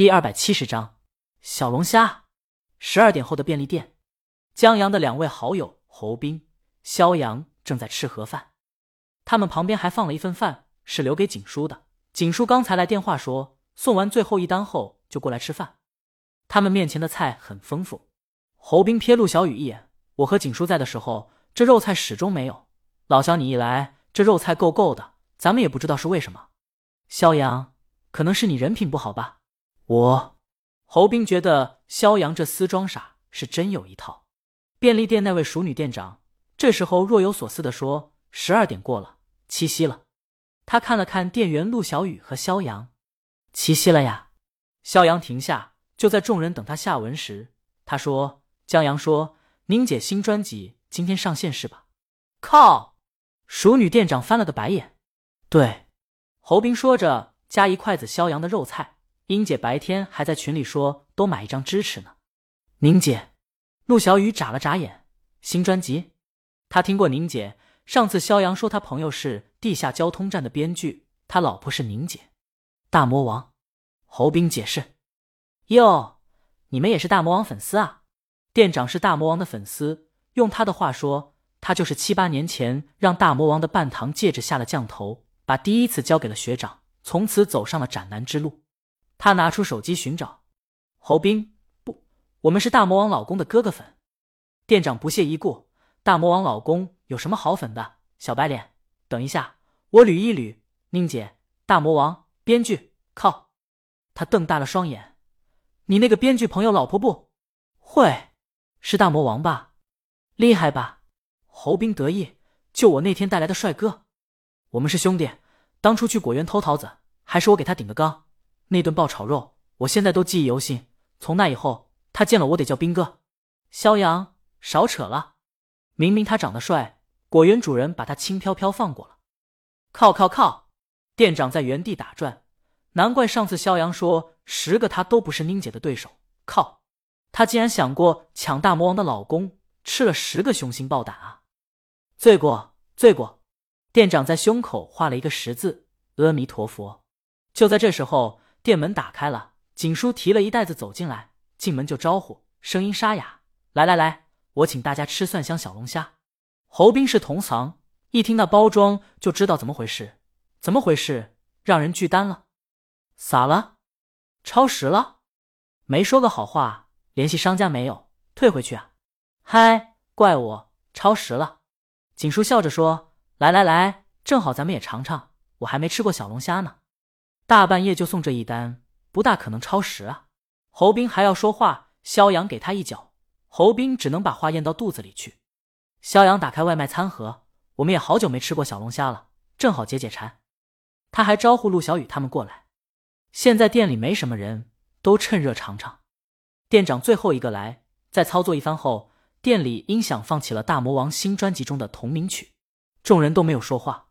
第二百七十章小龙虾。十二点后的便利店，江阳的两位好友侯斌、肖阳正在吃盒饭，他们旁边还放了一份饭，是留给景叔的。景叔刚才来电话说，送完最后一单后就过来吃饭。他们面前的菜很丰富。侯斌瞥陆小雨一眼：“我和景叔在的时候，这肉菜始终没有。老肖你一来，这肉菜够够的，咱们也不知道是为什么。”肖阳，可能是你人品不好吧？我，侯斌觉得肖阳这厮装傻是真有一套。便利店那位熟女店长这时候若有所思的说：“十二点过了，七夕了。”他看了看店员陆小雨和肖阳，七夕了呀。肖阳停下，就在众人等他下文时，他说：“江阳说，宁姐新专辑今天上线是吧？”靠！熟女店长翻了个白眼。对。侯斌说着，夹一筷子肖阳的肉菜。英姐白天还在群里说，都买一张支持呢。宁姐，陆小雨眨了眨眼。新专辑，他听过宁姐。上次肖阳说他朋友是地下交通站的编剧，他老婆是宁姐。大魔王，侯斌解释。哟，你们也是大魔王粉丝啊？店长是大魔王的粉丝，用他的话说，他就是七八年前让大魔王的半糖戒指下了降头。把第一次交给了学长，从此走上了斩男之路。他拿出手机寻找侯斌，不，我们是大魔王老公的哥哥粉。店长不屑一顾：“大魔王老公有什么好粉的？小白脸，等一下，我捋一捋。宁姐，大魔王编剧，靠！”他瞪大了双眼：“你那个编剧朋友老婆不会是大魔王吧？厉害吧？”侯斌得意：“就我那天带来的帅哥。”我们是兄弟，当初去果园偷桃子，还是我给他顶的缸。那顿爆炒肉，我现在都记忆犹新。从那以后，他见了我得叫兵哥。肖阳，少扯了，明明他长得帅，果园主人把他轻飘飘放过了。靠靠靠！店长在原地打转，难怪上次肖阳说十个他都不是宁姐的对手。靠，他竟然想过抢大魔王的老公，吃了十个雄心豹胆啊！罪过，罪过！店长在胸口画了一个十字，阿弥陀佛。就在这时候，店门打开了，景叔提了一袋子走进来，进门就招呼，声音沙哑：“来来来，我请大家吃蒜香小龙虾。”侯斌是同行，一听那包装就知道怎么回事。怎么回事？让人拒单了？咋了？超时了？没说个好话，联系商家没有？退回去啊？嗨，怪我超时了。景叔笑着说。来来来，正好咱们也尝尝，我还没吃过小龙虾呢。大半夜就送这一单，不大可能超时啊！侯斌还要说话，肖阳给他一脚，侯斌只能把话咽到肚子里去。肖阳打开外卖餐盒，我们也好久没吃过小龙虾了，正好解解馋。他还招呼陆小雨他们过来。现在店里没什么人，都趁热尝尝。店长最后一个来，在操作一番后，店里音响放起了大魔王新专辑中的同名曲。众人都没有说话，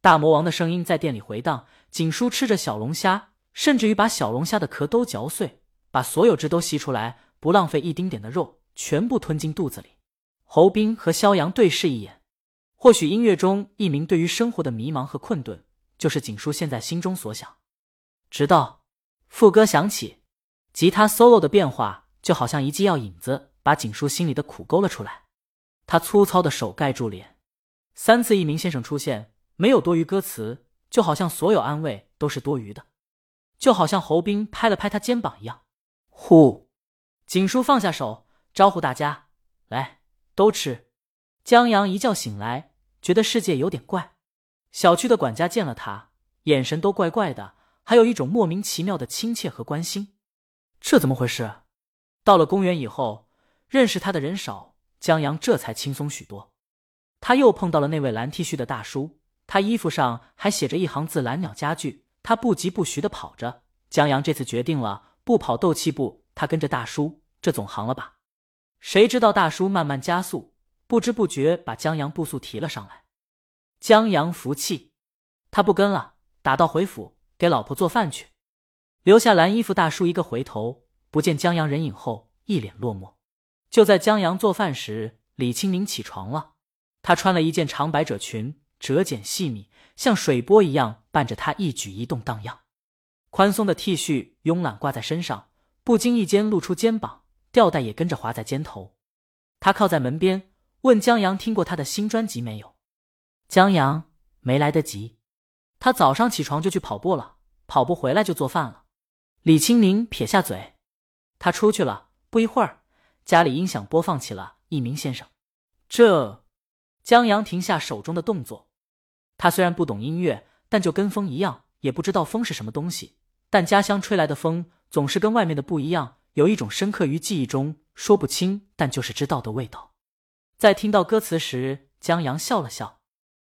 大魔王的声音在店里回荡。景叔吃着小龙虾，甚至于把小龙虾的壳都嚼碎，把所有汁都吸出来，不浪费一丁点的肉，全部吞进肚子里。侯斌和肖阳对视一眼，或许音乐中一名对于生活的迷茫和困顿，就是景叔现在心中所想。直到副歌响起，吉他 solo 的变化就好像一剂药引子，把景叔心里的苦勾了出来。他粗糙的手盖住脸。三次一名先生出现，没有多余歌词，就好像所有安慰都是多余的，就好像侯斌拍了拍他肩膀一样。呼，景叔放下手，招呼大家来都吃。江阳一觉醒来，觉得世界有点怪。小区的管家见了他，眼神都怪怪的，还有一种莫名其妙的亲切和关心。这怎么回事？到了公园以后，认识他的人少，江阳这才轻松许多。他又碰到了那位蓝 T 恤的大叔，他衣服上还写着一行字“蓝鸟家具”。他不疾不徐的跑着。江阳这次决定了不跑斗气步，他跟着大叔，这总行了吧？谁知道大叔慢慢加速，不知不觉把江阳步速提了上来。江阳服气，他不跟了，打道回府给老婆做饭去，留下蓝衣服大叔一个回头，不见江阳人影后，一脸落寞。就在江阳做饭时，李青宁起床了。她穿了一件长百褶裙，褶茧细密，像水波一样伴着他一举一动荡漾。宽松的 T 恤慵懒挂在身上，不经意间露出肩膀，吊带也跟着滑在肩头。他靠在门边，问江阳听过他的新专辑没有。江阳没来得及，他早上起床就去跑步了，跑步回来就做饭了。李青宁撇下嘴，他出去了。不一会儿，家里音响播放起了《一鸣先生》。这，江阳停下手中的动作。他虽然不懂音乐，但就跟风一样，也不知道风是什么东西。但家乡吹来的风总是跟外面的不一样，有一种深刻于记忆中、说不清但就是知道的味道。在听到歌词时，江阳笑了笑。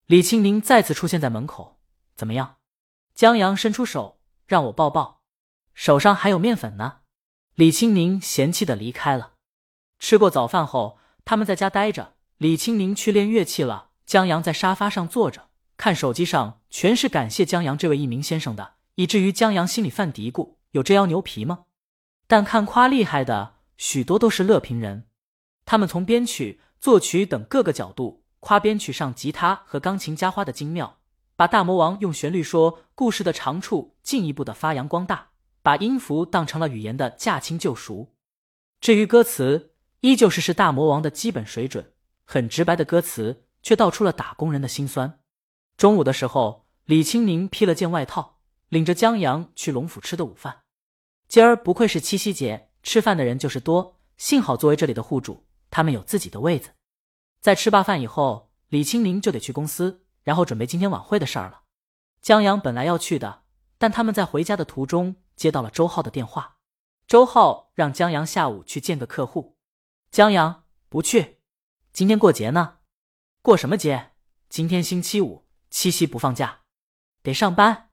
李青宁再次出现在门口，怎么样？江阳伸出手让我抱抱，手上还有面粉呢。李青宁嫌弃的离开了。吃过早饭后，他们在家待着。李青宁去练乐器了，江阳在沙发上坐着，看手机上全是感谢江阳这位一鸣先生的。以至于江阳心里犯嘀咕：有这样牛皮吗？但看夸厉害的许多都是乐评人，他们从编曲、作曲等各个角度夸编曲上吉他和钢琴加花的精妙，把大魔王用旋律说故事的长处进一步的发扬光大，把音符当成了语言的驾轻就熟。至于歌词，依旧是是大魔王的基本水准，很直白的歌词，却道出了打工人的辛酸。中午的时候，李青宁披了件外套。领着江阳去龙府吃的午饭，今儿不愧是七夕节，吃饭的人就是多。幸好作为这里的户主，他们有自己的位子。在吃罢饭以后，李青宁就得去公司，然后准备今天晚会的事儿了。江阳本来要去的，但他们在回家的途中接到了周浩的电话。周浩让江阳下午去见个客户。江阳不去，今天过节呢。过什么节？今天星期五，七夕不放假，得上班。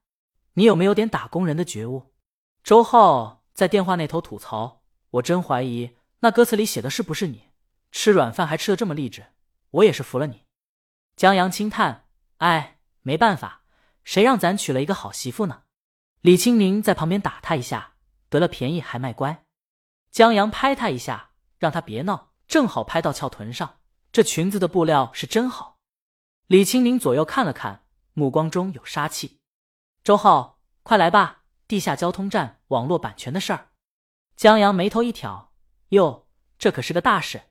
你有没有点打工人的觉悟？周浩在电话那头吐槽：“我真怀疑那歌词里写的是不是你？吃软饭还吃的这么励志，我也是服了你。”江阳轻叹：“哎，没办法，谁让咱娶了一个好媳妇呢？”李青宁在旁边打他一下，得了便宜还卖乖。江阳拍他一下，让他别闹，正好拍到翘臀上。这裙子的布料是真好。李青宁左右看了看，目光中有杀气。周浩，快来吧！地下交通站网络版权的事儿。江阳眉头一挑，哟，这可是个大事。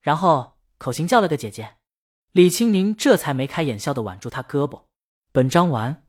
然后口型叫了个姐姐。李青宁这才眉开眼笑的挽住他胳膊。本章完。